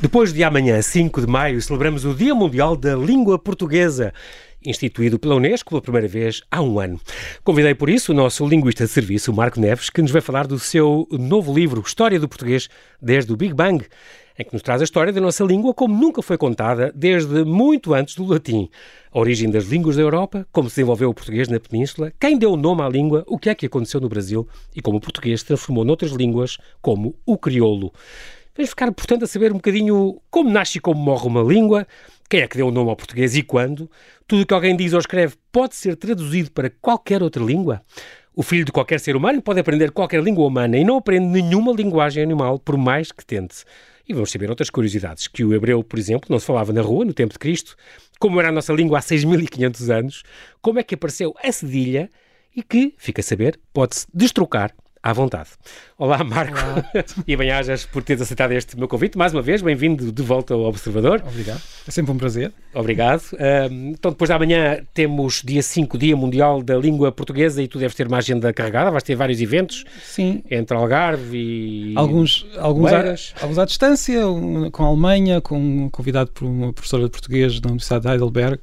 Depois de amanhã, 5 de maio, celebramos o Dia Mundial da Língua Portuguesa instituído pela Unesco pela primeira vez há um ano. Convidei por isso o nosso linguista de serviço, Marco Neves, que nos vai falar do seu novo livro, História do Português desde o Big Bang, em que nos traz a história da nossa língua como nunca foi contada desde muito antes do latim. A origem das línguas da Europa, como se desenvolveu o português na Península, quem deu o nome à língua, o que é que aconteceu no Brasil e como o português se transformou noutras línguas, como o crioulo. Vamos ficar, portanto, a saber um bocadinho como nasce e como morre uma língua, quem é que deu o nome ao português e quando. Tudo o que alguém diz ou escreve pode ser traduzido para qualquer outra língua. O filho de qualquer ser humano pode aprender qualquer língua humana e não aprende nenhuma linguagem animal, por mais que tente. E vamos saber outras curiosidades, que o hebreu, por exemplo, não se falava na rua no tempo de Cristo, como era a nossa língua há 6.500 anos, como é que apareceu a cedilha e que, fica a saber, pode-se destrocar à vontade. Olá, Marco. Olá. e bem-ajas por teres aceitado este meu convite. Mais uma vez, bem-vindo de volta ao Observador. Obrigado. É sempre um prazer. Obrigado. então, depois da manhã temos dia 5, Dia Mundial da Língua Portuguesa, e tu deves ter uma agenda carregada. Vais ter vários eventos. Sim. Entre Algarve e. Alguns, alguns, à, alguns à distância, com a Alemanha, com convidado por uma professora de português da Universidade de Heidelberg,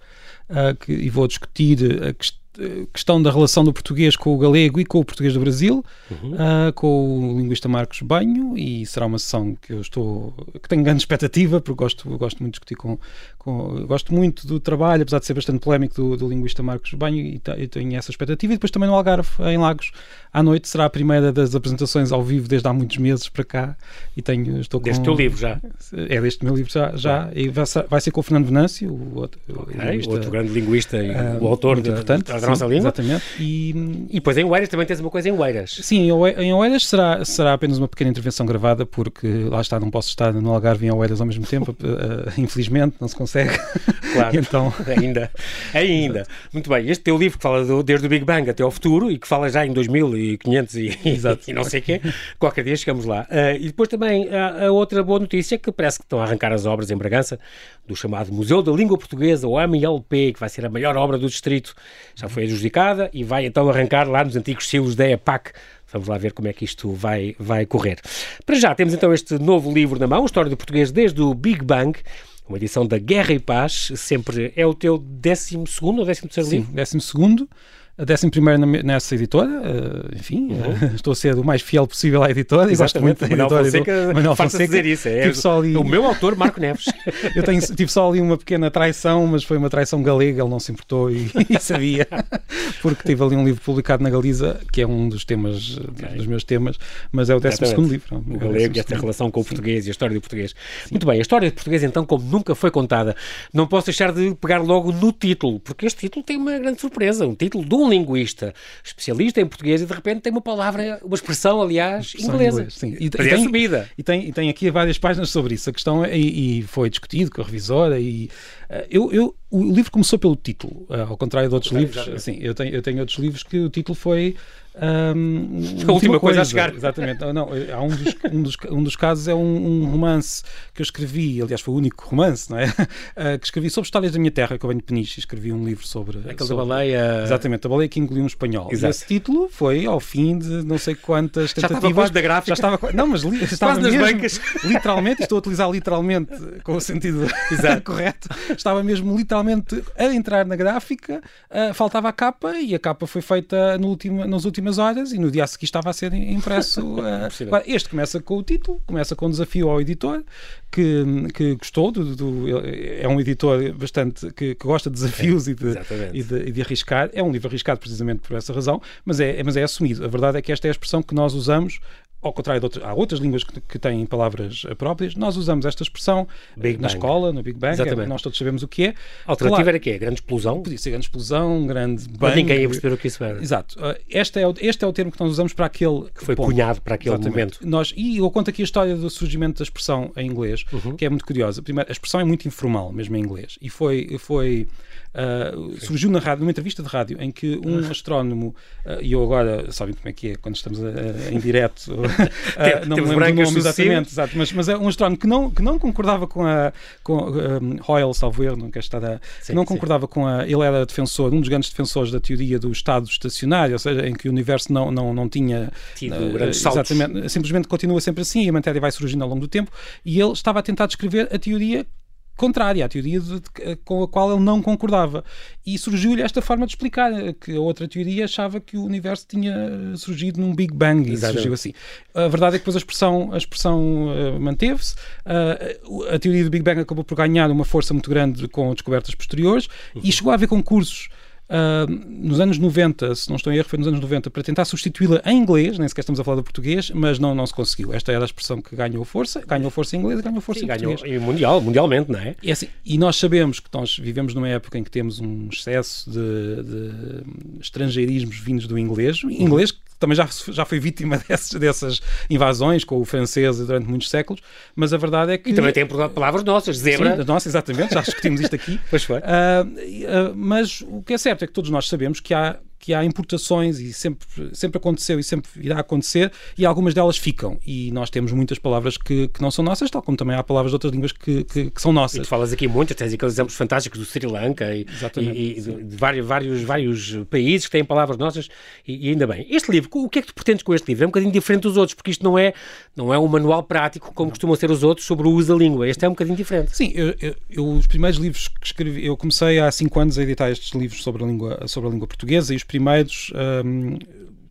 uh, que, e vou discutir a questão questão da relação do português com o galego e com o português do Brasil, uhum. uh, com o linguista Marcos Banho, e será uma sessão que eu estou que tenho grande expectativa, porque gosto, gosto muito de discutir com, com gosto muito do trabalho, apesar de ser bastante polémico do, do linguista Marcos Banho, e, e tenho essa expectativa. E depois também no Algarve, em Lagos, à noite será a primeira das apresentações ao vivo desde há muitos meses para cá. E tenho, estou com, deste teu livro já? É deste meu livro já, já e vai ser, vai ser com o Fernando Venâncio, o outro, okay, o outro grande linguista e uh, o autor de, importante, da nossa língua. Exatamente. E, e depois em Oeiras também tens uma coisa em Oeiras. Sim, em Oeiras será, será apenas uma pequena intervenção gravada, porque lá está, não posso estar no Algarve e em Oeiras ao mesmo tempo, uh, infelizmente, não se consegue. Claro, então... ainda. Ainda. Muito bem, este teu livro que fala do, desde o Big Bang até ao futuro e que fala já em 2500 e, e não sei o quê, qualquer dia chegamos lá. Uh, e depois também a, a outra boa notícia que parece que estão a arrancar as obras em Bragança do chamado Museu da Língua Portuguesa, o MLP, que vai ser a maior obra do distrito, já foi adjudicada e vai então arrancar lá nos antigos silos da EPAC. Vamos lá ver como é que isto vai, vai correr. Para já, temos então este novo livro na mão, História do Português desde o Big Bang, uma edição da Guerra e Paz, sempre é o teu décimo segundo ou décimo terceiro livro? Sim, décimo segundo a 11 nessa editora, uh, enfim, uhum. uh, estou a ser o mais fiel possível à editora e gosto muito da editora. Fonseca, Manuel Fonseca. dizer isso, é ali... o meu autor, Marco Neves. eu tenho, tive só ali uma pequena traição, mas foi uma traição galega, ele não se importou e, e sabia, porque tive ali um livro publicado na Galiza, que é um dos temas, okay. dos meus temas, mas é o 12 segundo livro. O galego e esta relação com o português Sim. e a história do português. Sim. Muito bem, a história do português então, como nunca foi contada, não posso deixar de pegar logo no título, porque este título tem uma grande surpresa, um título de um linguista especialista em português e de repente tem uma palavra, uma expressão, aliás, expressão inglesa. Inglês, sim. E, e, tem, assumida. E tem, e tem aqui várias páginas sobre isso. A questão é, e, foi discutido com a revisora e uh, eu, eu, o livro começou pelo título, uh, ao contrário de outros livros. Assim, eu, tenho, eu tenho outros livros que o título foi um, a última coisa, coisa, a chegar. Exatamente. Não, há um dos, um dos, um dos casos é um, um, romance que eu escrevi, aliás, foi o único romance, não é? Uh, que escrevi sobre histórias da minha terra, que eu venho de Peniche, escrevi um livro sobre. Aquele sobre, baleia. Exatamente, a baleia que engoliu um espanhol. Exato. E esse título foi ao fim de não sei quantas tentativas. Já estava da gráfica. Já estava, não, mas li, estava quase mesmo, bancas. literalmente, estou a utilizar literalmente com o sentido correto, estava mesmo literalmente a entrar na gráfica, uh, faltava a capa e a capa foi feita no último, nas últimas horas e no dia a seguir estava a ser impresso. Uh, este começa com o título, começa com um desafio ao editor, que, que gostou, do, do é um editor bastante que, que gosta de desafios é, e, de, e, de, e, de, arriscar. É um livro arriscado precisamente por essa razão, mas é, mas é assumido. A verdade é que esta é a expressão que nós usamos ao contrário de outras, há outras línguas que, que, têm palavras próprias, nós usamos esta expressão Big na Bang. escola, no Big Bang, é, Exatamente. É, nós todos sabemos o que é. A alternativa claro, era quê? Grande explosão? Podia ser grande explosão, grande bang. Mas ninguém ia perceber o que isso era. Exato. Este é, o, este é o termo que nós usamos para aquele... Que foi ponto. cunhado para aquele Exatamente. momento. Nós, e eu conto aqui a história do surgimento da expressão em inglês, uhum. que é muito curiosa. Primeiro, a expressão é muito informal, mesmo em inglês, e foi... foi Uh, surgiu na rádio, numa entrevista de rádio, em que um ah. astrónomo, uh, e eu agora, sabem como é que é quando estamos em direto, não me lembro do nome exatamente, exato, mas, mas é um astrónomo que não, que não concordava com a com, um, Hoyle, salvo erro, não quer estar a, sim, que não concordava sim. com a. Ele era defensor, um dos grandes defensores da teoria do estado estacionário, ou seja, em que o universo não, não, não tinha. Tido uh, grandes saltos. Simplesmente continua sempre assim e a matéria vai surgindo ao longo do tempo, e ele estava a tentar descrever a teoria contrária à teoria de, de, com a qual ele não concordava. E surgiu-lhe esta forma de explicar, que a outra teoria achava que o universo tinha surgido num Big Bang e surgiu assim. A verdade é que depois a expressão, a expressão uh, manteve-se, uh, a teoria do Big Bang acabou por ganhar uma força muito grande com descobertas posteriores uhum. e chegou a haver concursos Uh, nos anos 90, se não estou em erro, foi nos anos 90, para tentar substituí-la em inglês, nem sequer estamos a falar do português, mas não, não se conseguiu. Esta era a expressão que ganhou força, ganhou força em inglês e ganhou força Sim, em ganhou, português. E mundial, mundialmente, não é? E, assim, e nós sabemos que nós vivemos numa época em que temos um excesso de, de estrangeirismos vindos do inglês, inglês que também já, já foi vítima dessas, dessas invasões com o francês durante muitos séculos, mas a verdade é que... E também tem palavras nossas, zebra. Sim, nossa, exatamente, já discutimos isto aqui. pois foi. Uh, uh, mas o que é certo é que todos nós sabemos que há que há importações e sempre, sempre aconteceu e sempre irá acontecer e algumas delas ficam. E nós temos muitas palavras que, que não são nossas, tal como também há palavras de outras línguas que, que, que são nossas. E tu falas aqui muitas, tens aqueles exemplos fantásticos do Sri Lanka e, e, e de, vários, vários, vários países que têm palavras nossas e, e, ainda bem. Este livro, o que é que tu pretendes com este livro? É um bocadinho diferente dos outros, porque isto não é, não é um manual prático como costumam ser os outros sobre o uso da língua. Este é um bocadinho diferente. Sim, eu, eu, eu os primeiros livros que escrevi, eu comecei há cinco anos a editar estes livros sobre a língua, sobre a língua portuguesa e os primeiros um,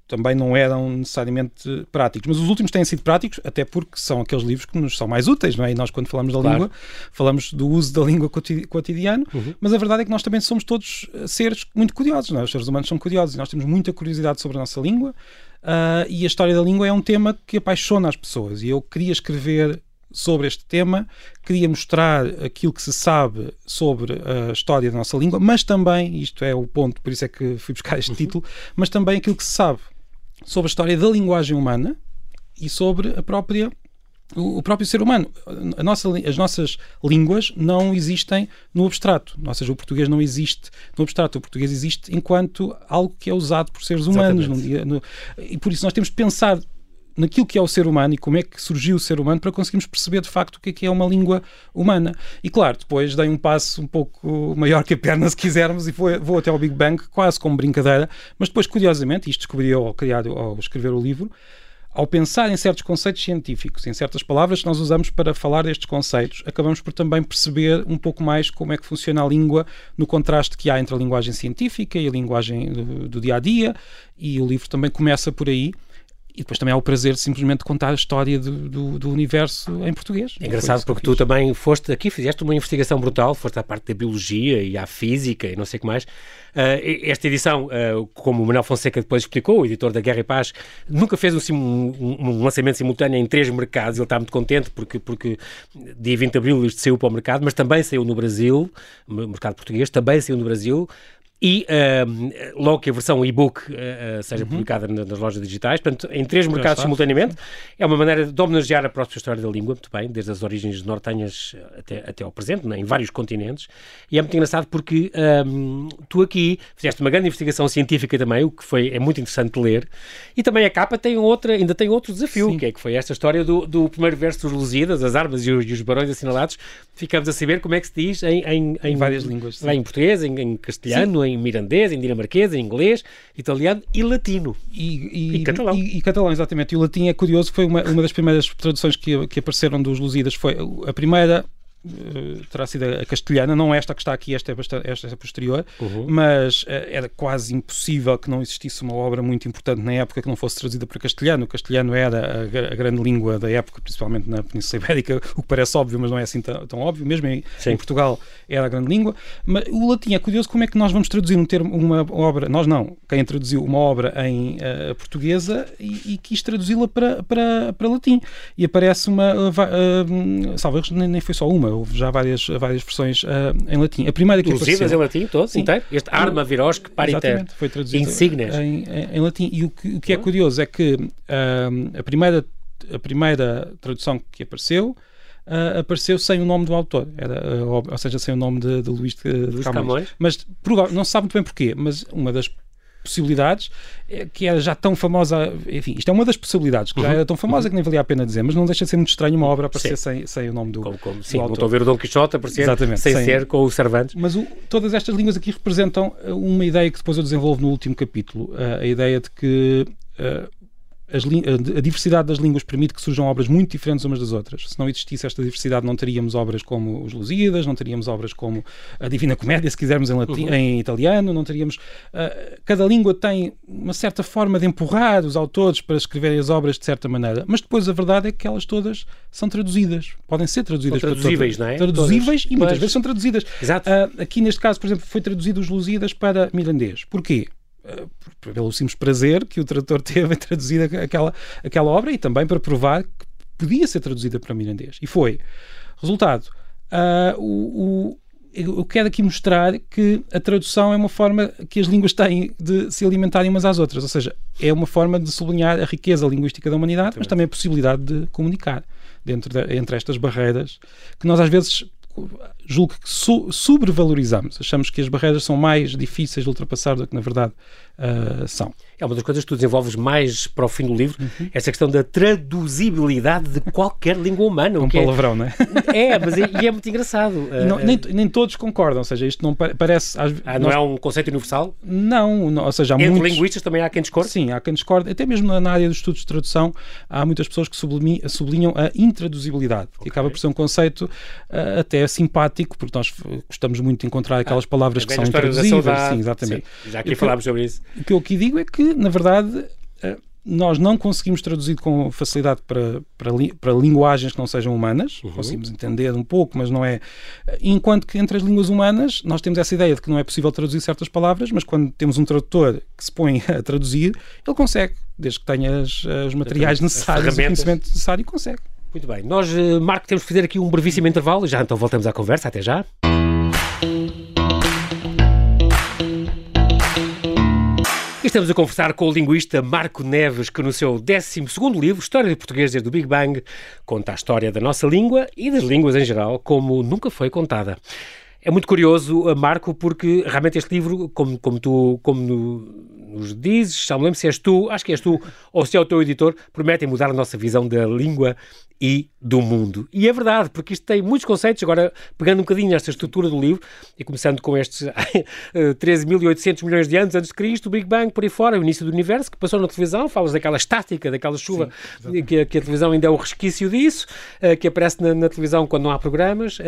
também não eram necessariamente práticos. Mas os últimos têm sido práticos, até porque são aqueles livros que nos são mais úteis, não é? E nós, quando falamos da claro. língua, falamos do uso da língua cotidiano, uhum. mas a verdade é que nós também somos todos eh, seres muito curiosos, não é? Os seres humanos são curiosos e nós temos muita curiosidade sobre a nossa língua. Uh, e a história da língua é um tema que apaixona as pessoas. E eu queria escrever sobre este tema, queria mostrar aquilo que se sabe sobre a história da nossa língua, mas também, isto é o ponto, por isso é que fui buscar este uhum. título, mas também aquilo que se sabe sobre a história da linguagem humana e sobre a própria o próprio ser humano. Nossa, as nossas línguas não existem no abstrato. Ou seja, o português não existe no abstrato. O português existe enquanto algo que é usado por seres humanos. No, e por isso nós temos de pensar naquilo que é o ser humano e como é que surgiu o ser humano para conseguirmos perceber de facto o que é que é uma língua humana. E claro, depois dei um passo um pouco maior que a perna, se quisermos, e foi, vou até ao Big Bang, quase como brincadeira, mas depois, curiosamente, isto descobri ao, criar, ao escrever o livro, ao pensar em certos conceitos científicos, em certas palavras que nós usamos para falar destes conceitos, acabamos por também perceber um pouco mais como é que funciona a língua no contraste que há entre a linguagem científica e a linguagem do, do dia a dia, e o livro também começa por aí. E depois também há o prazer de simplesmente contar a história do, do, do universo em português. É engraçado porque tu também foste aqui, fizeste uma investigação brutal, foste à parte da biologia e à física e não sei o que mais. Uh, esta edição, uh, como o Manuel Fonseca depois explicou, o editor da Guerra e Paz, nunca fez um, um, um, lançamento simultâneo em três mercados. Ele está muito contente porque, porque dia 20 de abril isto saiu para o mercado, mas também saiu no Brasil, mercado português, também saiu no Brasil e uh, logo que a versão e-book uh, seja uhum. publicada nas lojas digitais, portanto, em três mercados simultaneamente, é uma maneira de homenagear a própria história da língua, muito bem, desde as origens nortenhas até, até ao presente, né, em vários continentes, e é muito engraçado porque um, tu aqui fizeste uma grande investigação científica também, o que foi, é muito interessante de ler, e também a capa tem outra, ainda tem outro desafio, Sim. que é que foi esta história do, do primeiro verso dos Lusíadas, as armas e os, e os, barões assinalados, ficamos a saber como é que se diz em, em, em, em várias línguas. Em português, em, em castelhano, Sim. em em mirandês, em dinamarquês, em inglês, italiano e latino. E, e, e catalão. E, e, catalão, exatamente. E o latim é curioso, foi uma, uma das primeiras traduções que, que apareceram dos Lusíadas. Foi a primeira terá sido a castelhana, não esta que está aqui, esta é, bastante, esta é posterior, uhum. mas uh, era quase impossível que não existisse uma obra muito importante na época que não fosse traduzida para castelhano. O castelhano era a, a grande língua da época, principalmente na Península Ibérica, o que parece óbvio, mas não é assim tão, tão óbvio. Mesmo em, em, Portugal era a grande língua. Mas o latim é curioso como é que nós vamos traduzir um termo, uma obra, nós não, quem traduziu uma obra em uh, portuguesa e, e quis traduzi-la para, para, para latim. E aparece uma, uh, uh, salvo nem, nem foi só uma, houve já várias, várias versões uh, em latim. A primeira que Inclusive apareceu... em latim, todo, Sim. inteiro? Este arma virosque pariter, foi traduzido insignes. Em, em, em, latim. E o que, o que é curioso é que uh, a, primeira, a primeira tradução que apareceu uh, apareceu sem o nome do autor, era, uh, ou seja, sem o nome de, de Luís de, de Camões. Camões. Mas não se sabe muito bem porquê, mas uma das possibilidades, eh, que era já tão famosa, enfim, isto é uma das possibilidades, que já uhum. era tão famosa uhum. que nem valia a pena dizer, mas não deixa de ser muito estranho uma obra aparecer sem, sem o nome do, como, como, do sim, autor. A ver o Dom Quixote aparecer Exatamente, sem, sem, ser com o Cervantes. Mas o, todas estas línguas aqui representam eh, uma ideia que depois eu desenvolvo no último capítulo, uh, a ideia de que uh, a diversidade das línguas permite que surjam obras muito diferentes umas das outras. Se não existisse esta diversidade, não teríamos obras como os Lusíadas, não teríamos obras como a Divina Comédia, se quisermos em, latim, uhum. em italiano, não teríamos. Uh, cada língua tem uma certa forma de empurrar os autores para escreverem as obras de certa maneira, mas depois a verdade é que elas todas são traduzidas, podem ser traduzidas. São traduzíveis, não é? Traduzíveis todas. e muitas pois. vezes são traduzidas. Exato. Uh, aqui neste caso, por exemplo, foi traduzido os Lusíadas para mirandês. Porquê? Pelo simples prazer que o tradutor teve em traduzir aquela, aquela obra e também para provar que podia ser traduzida para mirandês. E foi. Resultado, uh, o, o, eu quero aqui mostrar que a tradução é uma forma que as línguas têm de se alimentarem umas às outras, ou seja, é uma forma de sublinhar a riqueza linguística da humanidade, mas também a possibilidade de comunicar dentro de, entre estas barreiras que nós às vezes julgo que su sobrevalorizamos. Achamos que as barreiras são mais difíceis de ultrapassar do que na verdade uh, são. É uma das coisas que tu desenvolves mais para o fim do livro, uhum. essa questão da traduzibilidade de qualquer língua humana. Um é palavrão, é, não é? É, mas é, e é muito engraçado. Não, nem, nem, todos concordam, ou seja, isto não parece... Ah, não nós, é um conceito universal? Não, não ou seja, há Entre muitos... linguistas também há quem discorde? Sim, há quem discorde. Até mesmo na área dos estudos de tradução, há muitas pessoas que sublinham, sublinham a intraduzibilidade, okay. que acaba por ser um conceito uh, até simpático, porque nós gostamos muito de encontrar aquelas ah, palavras que são intraduzíveis. Sim, exatamente. Sim, já aqui falámos sobre isso. O que eu aqui digo é que, na verdade, eh, nós não conseguimos traduzir com facilidade para, para, para linguagens que não sejam humanas, uhum. conseguimos entender um pouco, mas não é. Enquanto que entre as línguas humanas nós temos essa ideia de que não é possível traduzir certas palavras, mas quando temos um tradutor que se põe a traduzir, ele consegue, desde que tenha as, os materiais necessários, o conhecimento necessário, consegue. Muito bem. Nós, eh, Marco, temos que fazer aqui um brevíssimo intervalo, já então voltamos à conversa. Até já. Estamos a conversar com o linguista Marco Neves, que no seu 12 livro, História de Português desde o Big Bang, conta a história da nossa língua e das línguas em geral como nunca foi contada. É muito curioso, Marco, porque realmente este livro, como, como tu como nos dizes, já me lembro se és tu, acho que és tu, ou se é o teu editor, prometem mudar a nossa visão da língua e do mundo. E é verdade, porque isto tem muitos conceitos, agora pegando um bocadinho nesta estrutura do livro, e começando com estes 13.800 eh, milhões de anos antes de Cristo, o Big Bang por aí fora, o início do universo, que passou na televisão, falas daquela estática, daquela chuva, Sim, que, que, a televisão ainda é o resquício disso, uh, que aparece na, na, televisão quando não há programas, uh,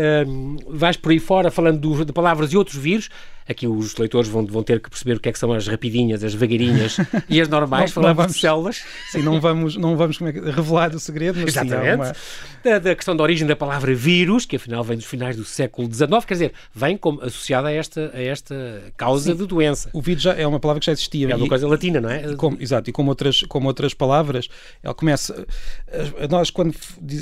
vais por aí fora falando do, de palavras e outros vírus, aqui os leitores vão, vão ter que perceber o que é que são as rapidinhas, as devagarinhas e as normais, não, falamos não vamos, de células. Sim, não vamos, não vamos é revelar o segredo, mas Exatamente. Sim, uma... da, da, questão da origem da palavra vírus, que afinal vem dos finais do século XIX, quer dizer, vem como associada a esta, a esta causa sim, de doença. O vírus já é uma palavra que já existia. É uma coisa latina, não é? E como, exato, e como outras, como outras palavras, ela começa... Nós, quando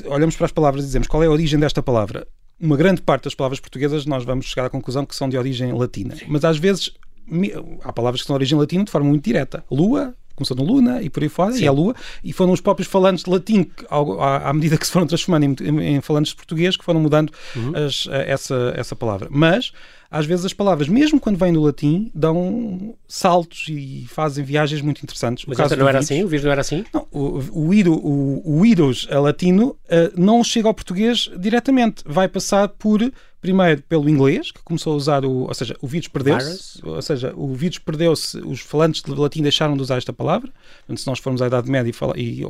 olhamos para as palavras, dizemos qual é a origem desta palavra uma grande parte das palavras portuguesas nós vamos chegar à conclusão que são de origem latina. Sim. Mas às vezes há palavras que são de origem latina de forma muito direta. Lua, começou no Luna e por aí fora, Sim. e a Lua, e foram os próprios falantes de latim, que, à, medida que se foram transformando em, em, em falantes de português, que foram mudando uhum. as, essa, essa palavra. Mas às vezes as palavras, mesmo quando vêm do latim, dão saltos e fazem viagens muito interessantes. Mas o não era assim? O vírus não era assim? Não, o, o, o, o vírus a latino uh, não chega ao português diretamente. Vai passar por primeiro pelo inglês, que começou a usar o, ou seja, o vírus perdeu-se, ou seja, o vírus perdeu-se, os falantes de latim deixaram de usar esta palavra. Portanto, se nós formos à Idade Média e, fala, e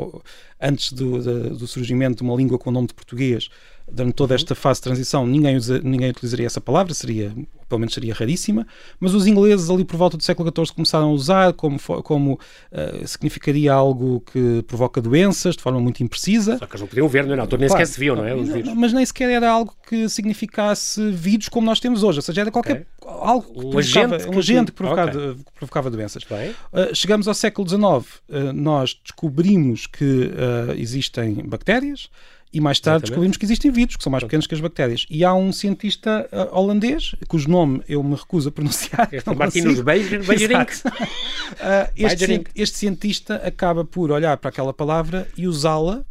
antes do, do, do, surgimento de uma língua com o nome de português, durante toda esta fase de transição, ninguém, usa, ninguém utilizaria essa palavra, seria, pelo menos seria raríssima, mas os ingleses ali por volta do século XIV começaram a usar como, como uh, significaria algo que provoca doenças de forma muito imprecisa. Só que eles não podiam ver, não é? Na altura nem claro, sequer se viam, não é? Os vírus. Mas nem sequer era algo que significasse vírus como nós temos hoje, ou seja, era qualquer okay. algo que um agente que, um agente que provocava, okay. provocava doenças. Uh, chegamos ao século XIX, uh, nós descobrimos que existem bactérias, e mais tarde Exatamente. descobrimos que existem vírus, que são mais pequenos que as bactérias. E há um cientista uh, holandês, cujo nome eu me recuso a pronunciar. Martinus Beijering. uh, este, este cientista acaba por olhar para aquela palavra e usá-la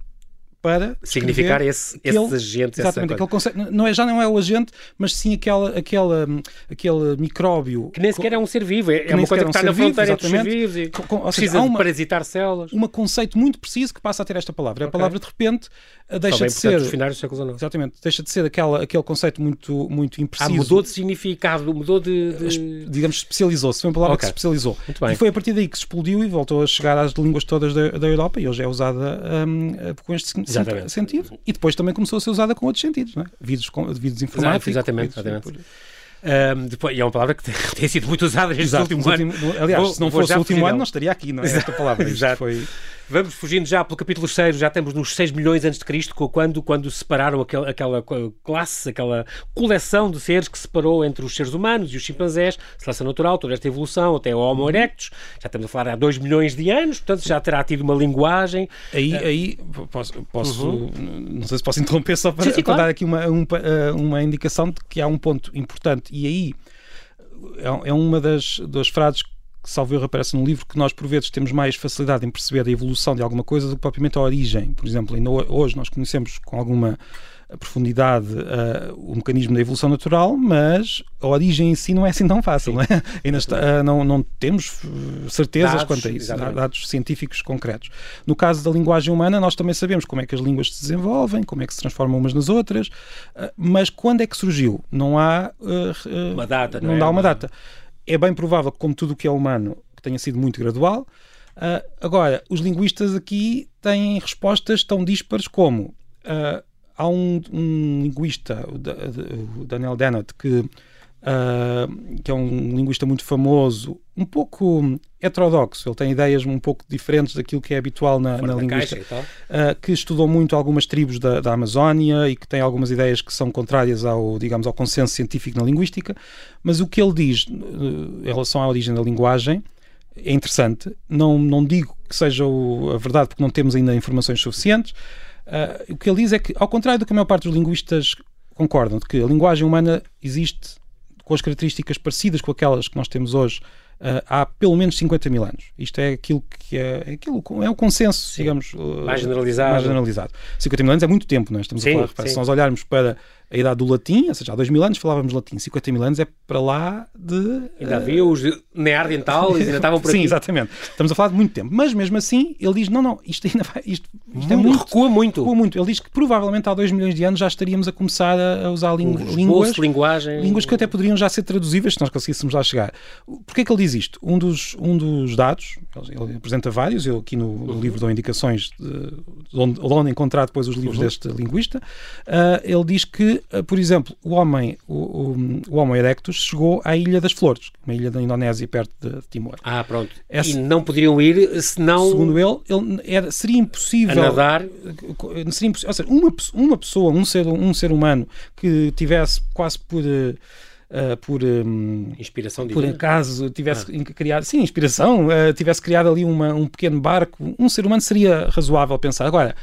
para significar esse, aquele, esses agentes. Exatamente, aquele conceito, não é, já não é o agente, mas sim aquela, aquela, aquele micróbio. Que nem sequer é um ser vivo, é, é uma coisa que está na fronteira entre os seres vivos e com, com, precisa seja, uma, parasitar células. Um conceito muito preciso que passa a ter esta palavra. Okay. A palavra de repente deixa de ser. Dos finais do século XIX. Exatamente, deixa de ser aquela, aquele conceito muito, muito impreciso. Ah, mudou de significado, mudou de. de... Digamos, especializou-se. Foi uma palavra okay. que se especializou. E foi a partir daí que se explodiu e voltou a chegar às línguas todas da, da Europa e hoje é usada um, com este Exatamente. sentido. E depois também começou a ser usada com outros sentidos, não é? Vídeos, vídeos informáticos. Exatamente, exatamente. Um, depois, e é uma palavra que tem, sido muito usada neste Exato, último ano. aliás, vou, se não fosse o último ano, não estaria aqui, não é? Esta palavra. Exato. Foi... Vamos fugindo já pelo capítulo 6, já estamos nos 6 milhões antes de Cristo, quando, quando separaram aquela, aquela classe, aquela coleção de seres que separou entre os seres humanos e os chimpanzés, seleção natural, toda esta evolução, até o Homo erectus, já estamos a falar há 2 milhões de anos, portanto já terá tido uma linguagem. Aí, uh, aí posso, posso uhum. não sei se posso interromper só para, sim, sim, para claro. dar aqui uma, um, eh, uma indicação de que há um ponto importante, e aí é, é uma das, das frases que salvo erro aparece no livro, que nós por vezes temos mais facilidade em perceber a evolução de alguma coisa do que propriamente a origem. Por exemplo, ainda hoje nós conhecemos com alguma profundidade uh, o mecanismo da evolução natural, mas a origem em si não é assim tão fácil, não é? Ainda está, uh, não, não temos uh, certezas dados, quanto a isso, exatamente. dados científicos concretos. No caso da linguagem humana, nós também sabemos como é que as línguas se desenvolvem, como é que se transformam umas nas outras, mas quando é que surgiu? Não há uma data, não, não é? dá uma data é bem provável que, como tudo o que é humano, que tenha sido muito gradual. Uh, agora, os linguistas aqui têm respostas tão díspares como uh, há um, um linguista, o Daniel Dennett, que uh, que é um linguista muito famoso, um pouco heterodoxo, ele tem ideias um pouco diferentes daquilo que é habitual na, na linguística, uh, que estudou muito algumas tribos da, da, Amazónia e que tem algumas ideias que são contrárias ao, digamos, ao consenso científico na linguística, mas o que ele diz uh, em relação à origem da linguagem é interessante. Não, não digo que seja o, a verdade porque não temos ainda informações suficientes. Uh, o que ele diz é que, ao contrário do que a maior parte dos linguistas concordam, de que a linguagem humana existe com as características parecidas com aquelas que nós temos hoje uh, há pelo menos 50 mil anos. Isto é aquilo que é, é, aquilo, é o consenso, Sim. digamos, uh, mais generalizado. mais generalizado. 50 mil anos é muito tempo, não é? Estamos Sim, a falar, se nós olharmos para a idade do latim, ou seja, há dois mil anos falávamos latim, 50 mil anos é para lá de... Ainda havia os neandertais, ainda estavam por Sim, aqui. exatamente. Estamos a falar de muito tempo. Mas mesmo assim, ele diz, não, não, isto ainda vai... Isto, isto é muito, recua muito. Recua muito. Ele diz que provavelmente há dois milhões de anos já estaríamos a começar a, usar línguas... linguagem... Línguas que até poderiam já ser traduzíveis se nós conseguíssemos lá chegar. Porquê é que ele diz isto? Um dos, um dos dados, ele apresenta vários, eu aqui no, no livro dou indicações de, de, onde, de onde encontrar depois os livros uhum. deste linguista, uh, ele diz que, uh, por exemplo, o homem, o, o, o Homo erectus chegou à Ilha das Flores, uma ilha da Indonésia perto de Timor. Ah, pronto. Essa, e não poderiam ir senão... Segundo ele, ele era, seria impossível... A nadar? Seria impossível, ou seja, uma, uma pessoa, um ser, um ser humano que tivesse quase por... Uh, por um, inspiração por acaso tivesse ah. criado sim inspiração uh, tivesse criado ali uma, um pequeno barco um ser humano seria razoável pensar agora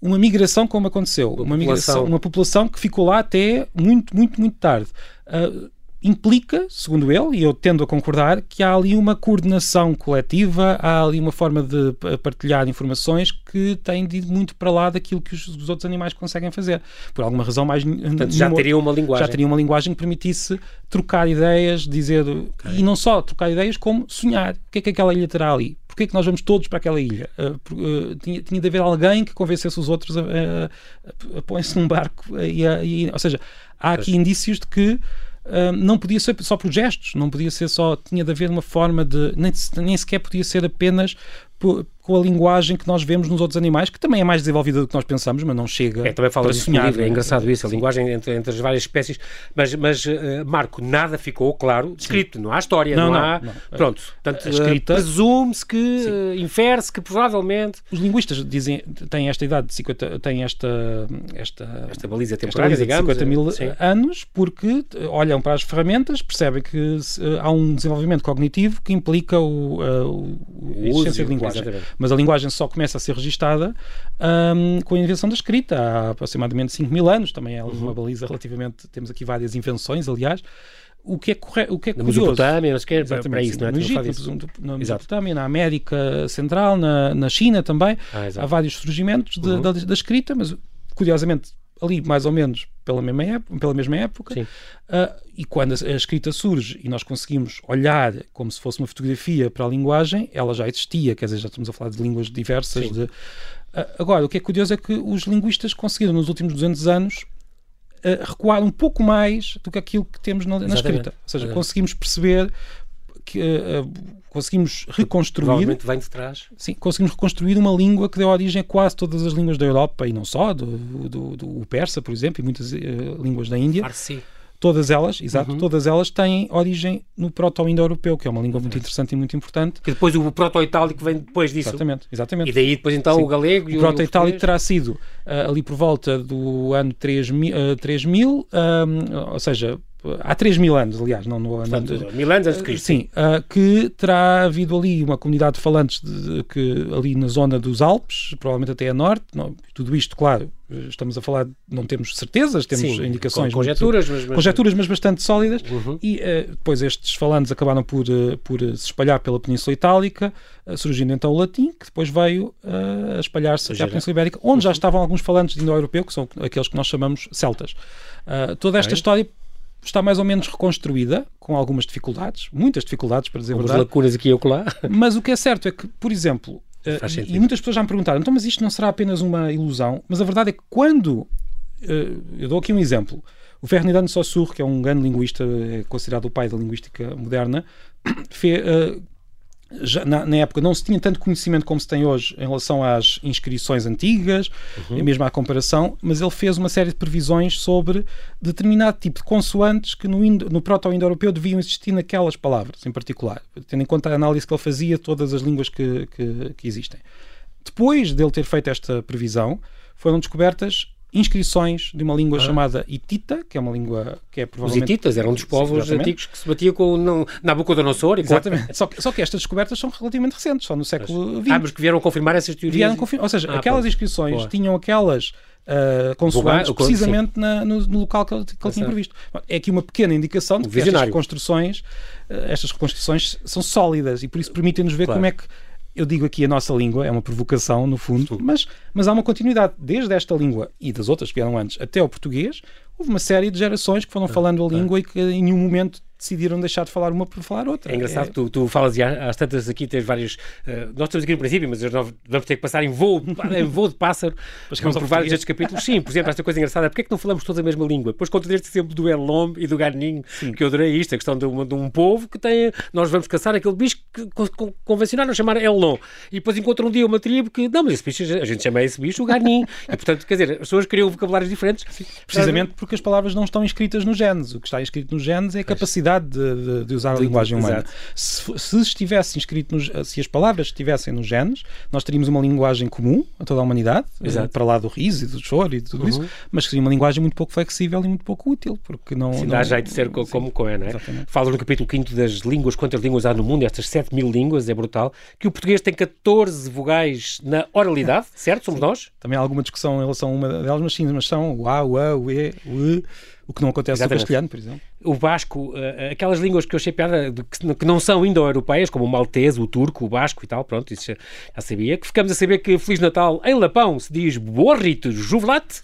uma migração como aconteceu, uma, uma migração, uma população que ficou lá até muito, muito, muito tarde. Uh, implica, segundo ele, e eu tendo a concordar, que há ali uma coordenação coletiva, há ali uma forma de partilhar informações que tem de ir muito para lá daquilo que os, os outros animais conseguem fazer. Por alguma razão mais... Portanto, já teria uma linguagem. Já teria uma linguagem que permitisse trocar ideias, dizer... Okay. E não só trocar ideias, como sonhar. O que é que aquela ilha terá ali? Porquê é que nós vamos todos para aquela ilha? Uh, tinha, tinha de haver alguém que convencesse os outros a, a, a, a pôr-se num barco. E, e, ou seja, há aqui indícios de que Uh, não podia ser só por gestos, não podia ser só, tinha de haver uma forma de, nem, nem sequer podia ser apenas com a linguagem que nós vemos nos outros animais, que também é mais desenvolvida do que nós pensamos, mas não chega é, também fala para sonhar. Livro, é engraçado isso, a Sim. linguagem entre, entre, as várias espécies. Mas, mas uh, Marco, nada ficou claro escrito, não há história, não, não, não há... Não. Pronto, portanto, uh, presume-se que, uh, infere-se que provavelmente... Os linguistas dizem, têm esta idade de 50, têm esta... Esta, esta baliza temporária, esta digamos. De 50 mil sim. anos, porque olham para as ferramentas, percebem que há um desenvolvimento cognitivo que implica o, o, a existência de linguagem. Mas a linguagem só começa a ser registada um, com a invenção da escrita, há aproximadamente 5 mil anos, também é uma uhum. baliza relativamente. Temos aqui várias invenções, aliás. o que é, corre... o que é na curioso... Mesopotâmia, sei para, para isso, não é? No Egito, na Mesopotâmia, na América Central, na, na China também, ah, há vários surgimentos de, uhum. da, da escrita, mas curiosamente ali mais ou menos pela mesma época, pela mesma época uh, e quando a, a, escrita surge e nós conseguimos olhar como se fosse uma fotografia para a linguagem, ela já existia, quer dizer, já estamos a falar de línguas diversas. De, uh, agora, o que é curioso é que os linguistas conseguiram nos últimos 200 anos uh, recuar um pouco mais do que aquilo que temos na, na escrita. Ou seja, conseguimos perceber que uh, conseguimos reconstruir. Provavelmente vem de trás. Sim, conseguimos reconstruir uma língua que deu origem a quase todas as línguas da Europa e não só, do, do, do persa, por exemplo, e muitas uh, línguas da Índia. Farsi. Todas elas, exato, uhum. todas elas têm origem no proto-indo-europeu, que é uma língua muito interessante e muito importante. Que depois o proto-itálico vem depois disso. Exatamente, exatamente. E daí depois então Sim. o galego e o proto-itálico terá sido uh, ali por volta do ano 3000, uh, 3000 ou seja, há 3 mil anos, aliás, não no Portanto, ano. Mil anos antes de Cristo. Sim, uh, que terá havido ali uma comunidade de falantes de, de, que ali na zona dos Alpes, provavelmente até a norte. Não, tudo isto, claro, estamos a falar, não temos certezas, temos Sim, indicações. Conjecturas, mas, mas, conjecturas, mas bastante sólidas. Uhum. E uh, depois estes falantes acabaram por, uh, por se espalhar pela Península Itálica, surgindo então o latim, que depois veio a espalhar-se até a Península Ibérica, onde uhum. já estavam alguns falantes de indo-europeu, que são aqueles que nós chamamos celtas. toda esta okay. história está mais ou menos reconstruída, com algumas dificuldades, muitas dificuldades, para dizer a verdade. lacunas aqui e acolá. Mas o que é certo é que, por exemplo, uh, e muitas pessoas já me perguntaram, então, mas isto não será apenas uma ilusão? Mas a verdade é que quando. Uh, eu dou aqui um exemplo. O Ferdinand Saussure, que é um grande linguista, é considerado o pai da linguística moderna, fez, uh, já, na, na, época não se tinha tanto conhecimento como se tem hoje em relação às inscrições antigas, uhum. mesmo à comparação, mas ele fez uma série de previsões sobre determinado tipo de consoantes que no, no proto-indo-europeu deviam existir naquelas palavras em particular, tendo em conta a análise que ele fazia de todas as línguas que, que, que existem. Depois dele ter feito esta previsão, foram descobertas inscrições de uma língua ah. chamada hitita, que é uma língua que é provavelmente... Os hititas eram dos povos Sim, antigos que se batia com o Nabucodonosor. Exatamente. Só que, só que estas descobertas são relativamente recentes, só no século XX. Ah, mas que vieram confirmar essas teorias? Vieram confirmar, ou seja, ah, aquelas pronto. inscrições Boa. tinham aquelas uh, consoantes precisamente na, no, no, local que ele, que ele tinha previsto. É aqui uma pequena indicação de que estas reconstruções, uh, estas reconstruções são sólidas e por isso permitem-nos ver claro. como é que eu digo aqui a nossa língua, é uma provocação no fundo, mas, mas há uma continuidade desde esta língua e das outras que vieram antes até o português. Houve uma série de gerações que foram falando a língua e que em nenhum momento decidiram deixar de falar uma para falar outra. É engraçado, é... Tu, tu falas e às tantas aqui tens vários. Uh, nós estamos aqui no princípio, mas nós vamos ter que passar em voo, em voo de pássaro vamos por vários destes capítulos. Sim, por exemplo, esta coisa engraçada, porque é que não falamos todos a mesma língua? Depois conto este exemplo do Elom e do Garninho, Sim. que eu adorei isto, a questão de um, de um povo que tem. Nós vamos caçar aquele bicho que convencionaram chamar Elon. E depois encontram um dia uma tribo que. Não, mas esse bicho, a gente chama esse bicho o Garninho. e portanto, quer dizer, as pessoas criam vocabulários diferentes. Sim. Precisamente porque as palavras não estão inscritas nos genes. O que está escrito nos genes é a capacidade de, de de usar a linguagem humana. Se, se, estivesse inscrito nos, se as palavras estivessem nos genes, nós teríamos uma linguagem comum a toda a humanidade, eh, Exato. para lá do riso e do choro e tudo uhum. isso, mas seria uma linguagem muito pouco flexível e muito pouco útil, porque não... Sim, dá jeito de ser sim, como Coé, não é? Fala no capítulo 5 das línguas, quantas línguas há no mundo, estas 7 mil línguas, é brutal, que o português tem 14 vogais na oralidade, certo? Somos sim. nós? Também há alguma discussão em relação a uma delas, mas sim, mas são o A, o A, o E, o E, o que não acontece Exatamente. no castelhano, por exemplo o basco, uh, aquelas línguas que eu achei piada, que, que não são indo-europeias, como o maltese, o turco, o basco e tal, pronto, isso já, já, sabia. Que ficamos a saber que Feliz Natal em Lapão se diz Borrito Juvelate.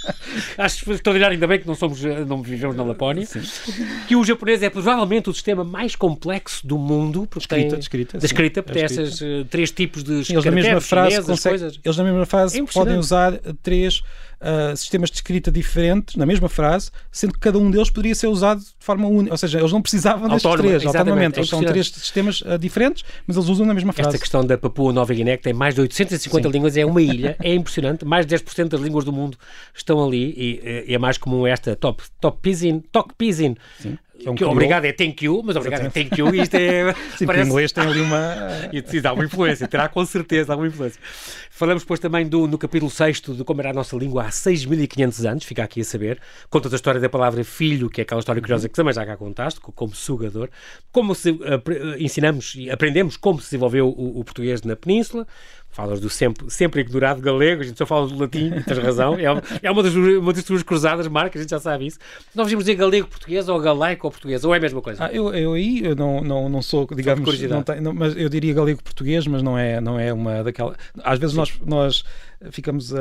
Acho extraordinário, ainda bem que não somos, eh, não vivemos na Lapónia. Sim. Que o japonês é provavelmente o sistema mais complexo do mundo. Porque escrita, tem, escrita. Da escrita, porque tem esses uh, três tipos de eles na mesma frase consegue, Eles na mesma frase é podem usar três uh, sistemas de escrita diferentes na mesma frase, sendo que cada um deles poderia ser usado de forma única. Ou seja, eles não precisavam destes três, autonomamente. Eles são três sistemas uh, diferentes, mas eles usam na mesma frase. Esta questão da Papua Nova Guiné, que tem mais de 850 Sim. línguas, é uma ilha, é impressionante. Mais de 10% das línguas do mundo estão ali e, e é mais comum esta top, top pisin, talk pisin. Que, é um que obrigado é thank you, mas obrigado é thank you. Isto é. Sim, parece... inglês tem ali uma. e dá uma influência, terá com certeza alguma influência. Falamos depois também do, no capítulo 6 de como era a nossa língua há 6.500 anos, fica aqui a saber. Conta a história da palavra filho, que é aquela história curiosa que também já cá contaste, como sugador. Como se uh, ensinamos e aprendemos como se desenvolveu o, o português na Península Falas do sempre, sempre ignorado galego, a gente só fala do latim, tens razão. É, é uma, das, uma das tuas cruzadas, Marco, a gente já sabe isso. Nós devemos dizer galego português ou galaico ou português, ou é a mesma coisa? Ah, eu, eu aí eu não, não, não sou, digamos, não tenho, não, mas eu diria galego português, mas não é, não é uma daquela. Às vezes nós, nós ficamos uh,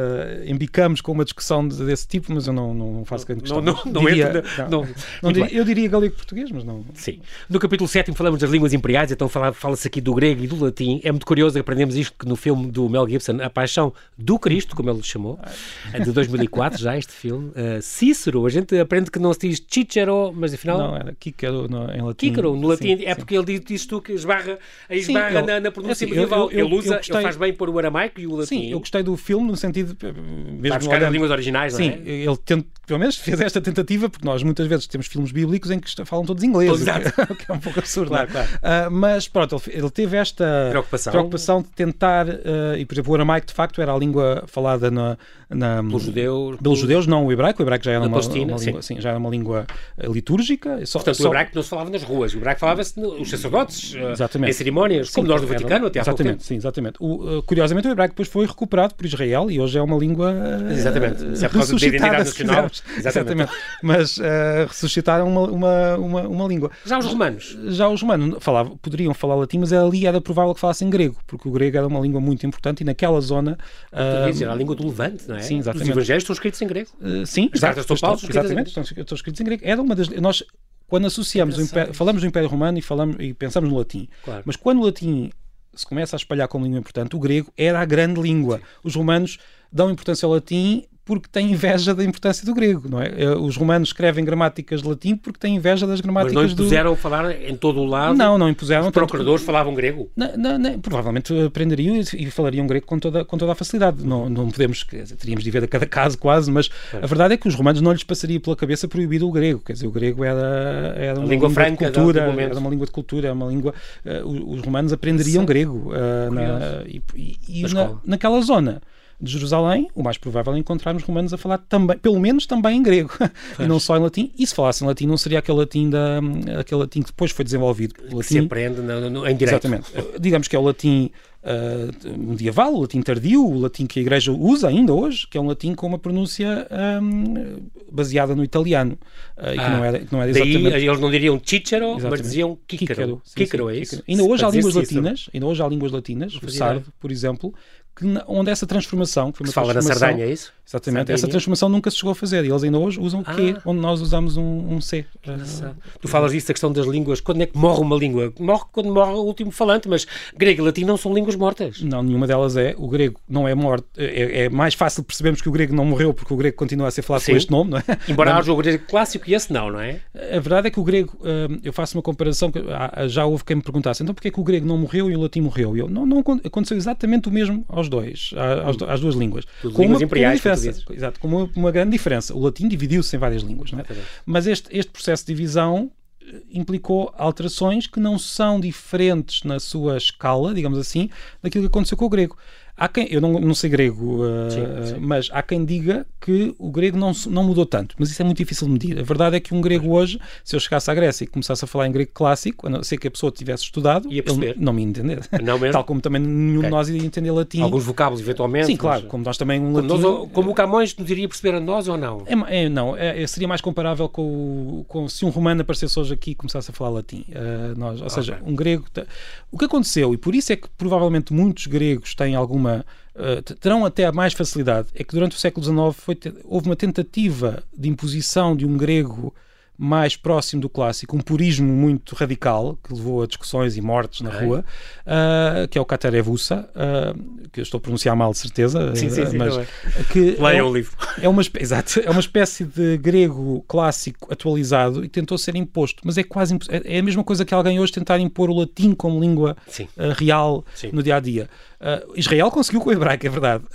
embicamos com uma discussão desse tipo, mas eu não, não faço grande questão. Não, não, não, diria, não, não diria, eu diria galego português, mas não. Sim. No capítulo 7 falamos das línguas imperiais, então fala-se aqui do grego e do latim. É muito curioso aprendemos isto que no filme do Mel Gibson, A Paixão do Cristo, como ele lhe chamou, é de 2004 já este filme. Uh, Cícero, a gente aprende que não se diz Cicero, mas afinal. Não, era Cícero em latim. Cícero, no latim, sim, é sim. porque ele diz, diz tu que esbarra, esbarra sim, na, na pronúncia assim, medieval. Eu, eu, ele usa, gostei, ele faz bem pôr o aramaico e o latim. Sim, eu gostei do filme no sentido mesmo buscar olhando, as línguas originais, sim, não é? ele tenta, pelo menos fez esta tentativa, porque nós muitas vezes temos filmes bíblicos em que falam todos inglês, o que é um pouco absurdo. Claro, claro. Uh, mas pronto, ele, ele, teve esta preocupação, preocupação de tentar, uh, e por exemplo, o aramaico de facto era a língua falada na, na, pelos judeus, pelos judeus, não o hebraico, o hebraico já era uma, uma, língua, sim. já era uma língua eh, litúrgica. Só, Portanto, só... o hebraico não se falava nas ruas, o hebraico falava-se os sacerdotes, exatamente. em cerimónias, sim, como nós do Vaticano, até há Exatamente, sim, exatamente. O, uh, curiosamente, o hebraico depois foi recuperado por Israel e hoje é uma língua exatamente. Uh, ressuscitada, nacional. Exatamente. exatamente. Mas uh, ressuscitaram uma, uma, uma, uma, língua. Já os romanos? Já os romanos falavam, poderiam falar latim, mas ali era provável que falassem grego, porque o grego era uma língua muito importante e naquela zona... Uh, era a língua do Levante, não é? Sim, exatamente. Os evangelhos estão escritos em grego. Uh, sim, As cartas de Paulo exatamente, estão, estão escritos em grego. Era uma das... Nós, quando associamos, o império, falamos do Império Romano e, falamos, e pensamos no latim, claro. mas quando o latim se começa a espalhar como língua importante, o grego era a grande língua. Os romanos dão importância ao latim porque têm inveja da importância do grego, não é? Eh, os romanos escrevem gramáticas de latim porque têm inveja das gramáticas Mas não impuseram do... falar em todo o lado? Não, não impuseram. Os procuradores tanto... falavam grego? Não, não, não, provavelmente aprenderiam e falariam grego com toda, com toda a facilidade. Não, não podemos, dizer, teríamos de ver a cada caso quase, mas é. a verdade é que os romanos não lhes passaria pela cabeça proibir o grego. Quer dizer, o grego era, era uma língua, língua franca de cultura, era uma língua de cultura, era uma língua... Uh, os romanos aprenderiam Sim. grego uh, na, e, e, e na, naquela zona de Jerusalém, o mais provável é encontrar os romanos a falar também, pelo menos também em grego, e não só em latim. E se falassem latim, não seria aquele latim, da, aquele latim que depois foi desenvolvido pelo latim. Que se aprende no, no, em direito. Exatamente. Digamos que é o latim uh, medieval, o latim tardio, o latim que a Igreja usa ainda hoje, que é um latim com uma pronúncia um, baseada no italiano. Uh, e que não era, que não era exatamente... Daí eles não diriam Cicero, mas diziam Kícaro. Kícaro, é isso? Ainda hoje há línguas latinas, ainda hoje há línguas latinas, o sardo, por exemplo, que, onde essa transformação. Que, que se fala na Sardanha, é isso? Exatamente. Essa transformação nunca se chegou a fazer. E eles ainda hoje usam ah. Q, onde nós usamos um, um C. Tu falas disso, da questão das línguas. Quando é que morre uma língua? Morre quando morre o último falante, mas grego e latim não são línguas mortas. Não, nenhuma delas é. O grego não é morto. É, é mais fácil percebermos que o grego não morreu porque o grego continua a ser falado Sim. com este nome, não é? Embora haja o grego clássico e esse não, não é? A verdade é que o grego, uh, eu faço uma comparação, que já houve quem me perguntasse, então porquê é que o grego não morreu e o latim morreu? E eu, não, não aconteceu exatamente o mesmo aos dois às, às duas línguas. Com línguas uma, imperiais, diferença, exato, com uma, uma, grande diferença. O latim dividiu-se em várias línguas, não é? Mas este, este processo de divisão eh, implicou alterações que não são diferentes na sua escala, digamos assim, daquilo que aconteceu com o grego. Há quem, eu não, não sei grego, uh, sim, sim. mas há quem diga que o grego não, não mudou tanto, mas isso é muito difícil de medir. A verdade é que um grego hoje, se eu chegasse à Grécia e começasse a falar em grego clássico, a não ser que a pessoa tivesse estudado, ia perceber. não me entender. Não mesmo? Tal como também nenhum okay. de nós ia entender latim. Alguns vocábulos, eventualmente. Sim, claro, mas... como nós também um como latim... Nós, como o Camões nos iria perceber a nós ou não? É, é não, é, é, seria mais comparável com, com se um romano aparecesse hoje aqui e começasse a falar latim. Uh, nós, ou seja, um grego... O que aconteceu, e por isso é que provavelmente muitos gregos têm alguma uh, terão até mais facilidade. É que durante o século XIX foi, houve uma tentativa de imposição de um grego mais próximo do clássico, um purismo muito radical que levou a discussões e mortes na rua, uh, que é o Caterevusa, uh, que eu estou a pronunciar mal de certeza, sim, sim, sim, mas é. que Leia é, o livro. É uma, exato, é uma espécie de grego clássico atualizado e tentou ser imposto, mas é quase é, é a mesma coisa que alguém hoje tentar impor o latim como língua uh, real no dia a dia. Israel conseguiu com o hebraico, é verdade,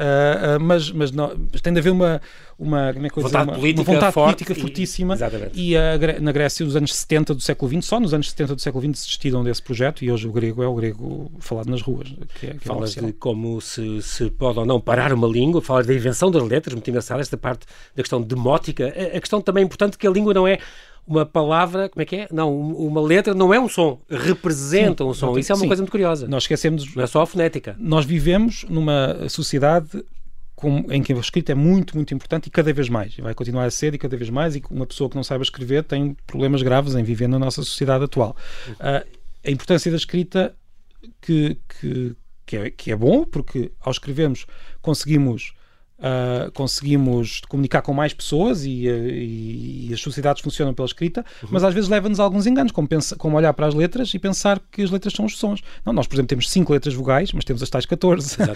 mas, mas, não, mas tem de haver uma uma, como é que vontade, uma, política, uma vontade forte política fortíssima. E, e a, na Grécia, nos anos 70 do século XX, só nos anos 70 do século XX desistiram desse projeto e hoje o grego é o grego falado nas ruas. Que é, que é Falas é de como se, se pode ou não parar uma língua, falas da invenção das letras, muito engraçado esta parte da questão demótica. A, a questão também importante que a língua não é uma palavra, como é que é? Não, uma letra não é um som, representa sim, um som. Isso é uma sim. coisa muito curiosa. Nós esquecemos. Não é só a fonética. Nós vivemos numa sociedade com, em que a escrita é muito, muito importante e cada vez mais. E vai continuar a ser e cada vez mais. E uma pessoa que não saiba escrever tem problemas graves em viver na nossa sociedade atual. Uh, a importância da escrita que, que, que, é, que é bom, porque ao escrevermos conseguimos Uh, conseguimos comunicar com mais pessoas e, e, e, as sociedades funcionam pela escrita, uhum. mas às vezes leva-nos a alguns enganos, como, pensa, como olhar para as letras e pensar que as letras são os sons. Não, nós, por exemplo, temos cinco letras vogais, mas temos as tais 14. Uh,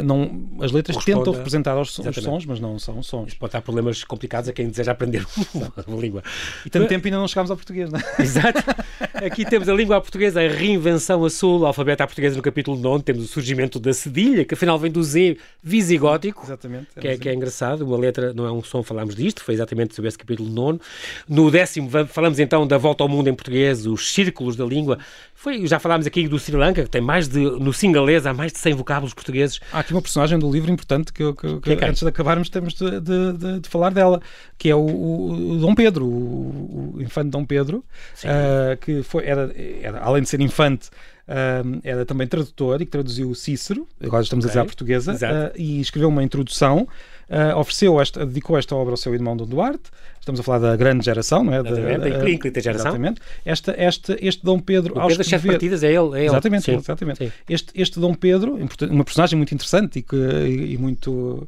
não, as letras tentam representar os, os, sons, mas não são sons. Isto pode dar problemas complicados a quem deseja aprender uma língua. E tanto tempo ainda não chegámos ao português, não é? Exato. Aqui temos a língua portuguesa, a reinvenção a sul, o alfabeto à portuguesa no capítulo 9, temos o surgimento da cedilha, que afinal vem do Z visigótico. Exatamente que, é, que é engraçado. Uma letra não é um som, falámos disto, foi exatamente sobre esse capítulo nono. No décimo, falamos então da volta ao mundo em português, os círculos da língua. Foi, já falámos aqui do Sri Lanka, que tem mais de, no singalês, há mais de 100 vocábulos portugueses. Há aqui uma personagem do livro importante que, que, que, que é antes de acabarmos temos de, de, de, de, falar dela, que é o, o, o Dom Pedro, o, o, infante Dom Pedro, uh, que foi, era, era, além de ser infante, uh, era também tradutor e que traduziu Cícero, agora estamos okay. a dizer a portuguesa, uh, e escreveu uma introdução. Uh, ofereceu esta, dedicou esta obra ao seu irmão Dom Duarte. Estamos a falar da grande geração, não é? Da, inclita geração. Exatamente. Esta, este, este Dom Pedro. O Pedro escrever... partidas é ele. É ele. Exatamente, Sim. exatamente. Sim. Este, este Dom Pedro, uma personagem muito interessante e, que, e muito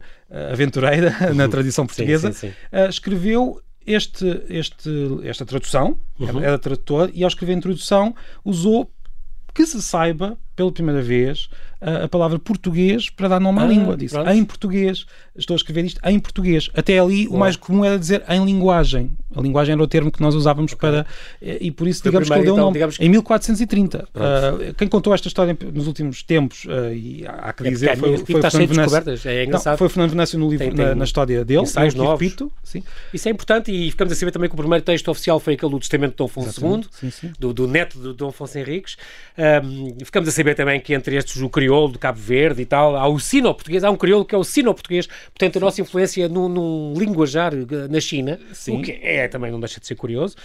aventureira na tradição portuguesa, sim. Uh, escreveu este, este, esta tradução, uhum. era tradutor, e ao escrever a introdução usou que se saiba, pela primeira vez, a, a palavra português para dar nome à ah, língua. Disse pronto. em português. Estou a escrever isto em português. Até ali, o mais comum era dizer em linguagem. A linguagem era o termo que nós usávamos okay. para. E por isso, digamos primeiro, que ele deu então, nome. Em 1430. Uh, quem contou esta história nos últimos tempos, uh, e há que é dizer, é foi, foi, foi, Fernando Venâncio. É engraçado. Não, foi Fernando Venâncio no livro, tem, tem na, na, história dele. Ensaios novos. Repito, sim. Isso é importante e ficamos a saber também que o primeiro texto oficial foi aquele do Testamento de Dom Afonso II, sim, sim. Do, do, neto de Dom Afonso Henriques. Um, ficamos a saber também que entre estes o crioulo de Cabo Verde e tal, há o sino-português, há um crioulo que é o sino-português, portanto a nossa influência num, num linguajar eh, na China, Sim. o que é também não deixa de ser curioso.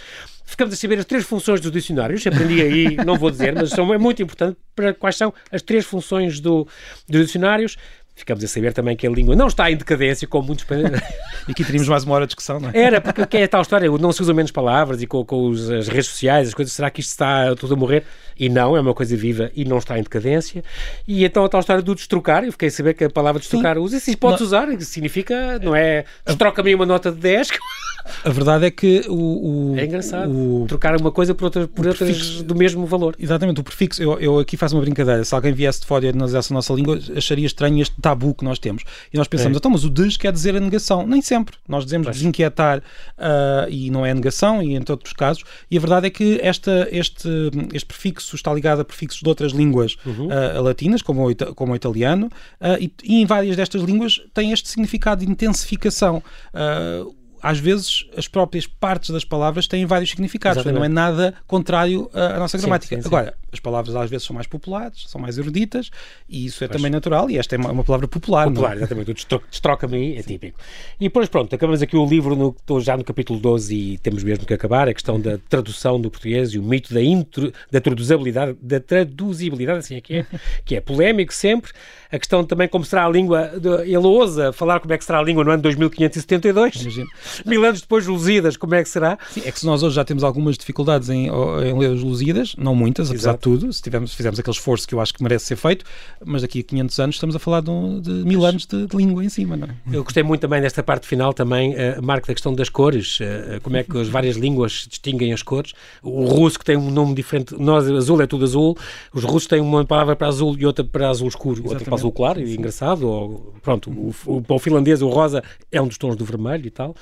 Ficamos a saber as três funções dos dicionários, aprendi aí, não vou dizer, mas são, é muito importante para quais são as três funções do, dos dicionários. Ficamos a saber também que a língua não está em decadência, como muitos. e aqui teríamos mais uma hora de discussão, não é? Era, porque é a tal história, não se usam menos palavras e com, com os, as redes sociais, as coisas, será que isto está tudo a morrer? E não, é uma coisa viva e não está em decadência. E então a tal história do destrocar, eu fiquei a saber que a palavra destrocar usa, se podes não. usar, significa, não é? Destroca-me uma nota de 10. A verdade é que o. o é engraçado. O, trocar uma coisa por outras, por outras prefixo, do mesmo valor. Exatamente, o prefixo, eu, eu aqui faço uma brincadeira. Se alguém viesse de fora e analisasse a nossa língua, acharia estranho este tabu que nós temos. E nós pensamos, é. então, mas o des quer dizer a negação. Nem sempre. Nós dizemos pois. desinquietar uh, e não é negação, e entre outros casos. E a verdade é que esta, este, este prefixo está ligado a prefixos de outras línguas uhum. uh, latinas, como o, como o italiano, uh, e, e, em várias destas línguas tem este significado de intensificação. Uh, às vezes as próprias partes das palavras têm vários significados, não é nada contrário à nossa gramática. Sim, sim, sim. Agora, as palavras às vezes são mais populares, são mais eruditas, e isso é pois. também natural, e esta é uma, uma palavra popular. Popular, não? É? exatamente. O destroca-me é típico. E depois, pronto, acabamos aqui o livro, no, estou já no capítulo 12 e temos mesmo que acabar, a questão da tradução do português e o mito da, intro, da traduzibilidade, da traduzibilidade, assim é que é, que é polémico sempre. A questão também como será a língua, ele ousa falar como é que será a língua no ano 2572. Imagino. Mil anos depois de Lusíadas, como é que será? Sim, é que se nós hoje já temos algumas dificuldades em, em ler os Lusíadas, não muitas, apesar Exato. de tudo, se tivermos, fizermos aquele esforço que eu acho que merece ser feito, mas daqui a 500 anos estamos a falar de, um, de mil anos de, de, língua em cima, não é? Eu gostei muito também desta parte final também, uh, Marco, da questão das cores, uh, como é que as várias línguas distinguem as cores. O russo que tem um nome diferente, nós, azul é tudo azul, os russos têm uma palavra para azul e outra para azul escuro, Exatamente. outra para azul claro, e engraçado, ou, pronto, o, o, o, finlandês, o rosa, é um dos tons do vermelho e tal.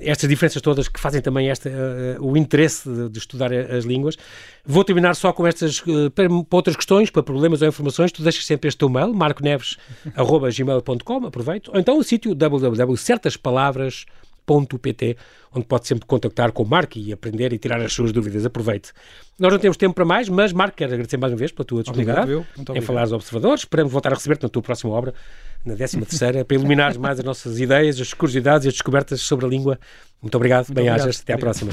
Estas diferenças todas que fazem também esta, uh, o interesse de, de, estudar as línguas. Vou terminar só com estas, para, para, outras questões, para problemas ou informações, tu deixas sempre este teu mail, marconeves.gmail.com, aproveito, ou então o sítio www.certaspalavras.com observador.pt, onde pode sempre contactar com o Marco e aprender e tirar as suas dúvidas. Aproveite. Nós não temos tempo para mais, mas Marco, quero agradecer mais uma vez pela tua disponibilidade em falar aos observadores. Esperamos voltar a receber-te na tua próxima obra, na 13 terceira, para iluminares mais as nossas ideias, as curiosidades e as descobertas sobre a língua. Muito obrigado, bem-ajas, até à próxima.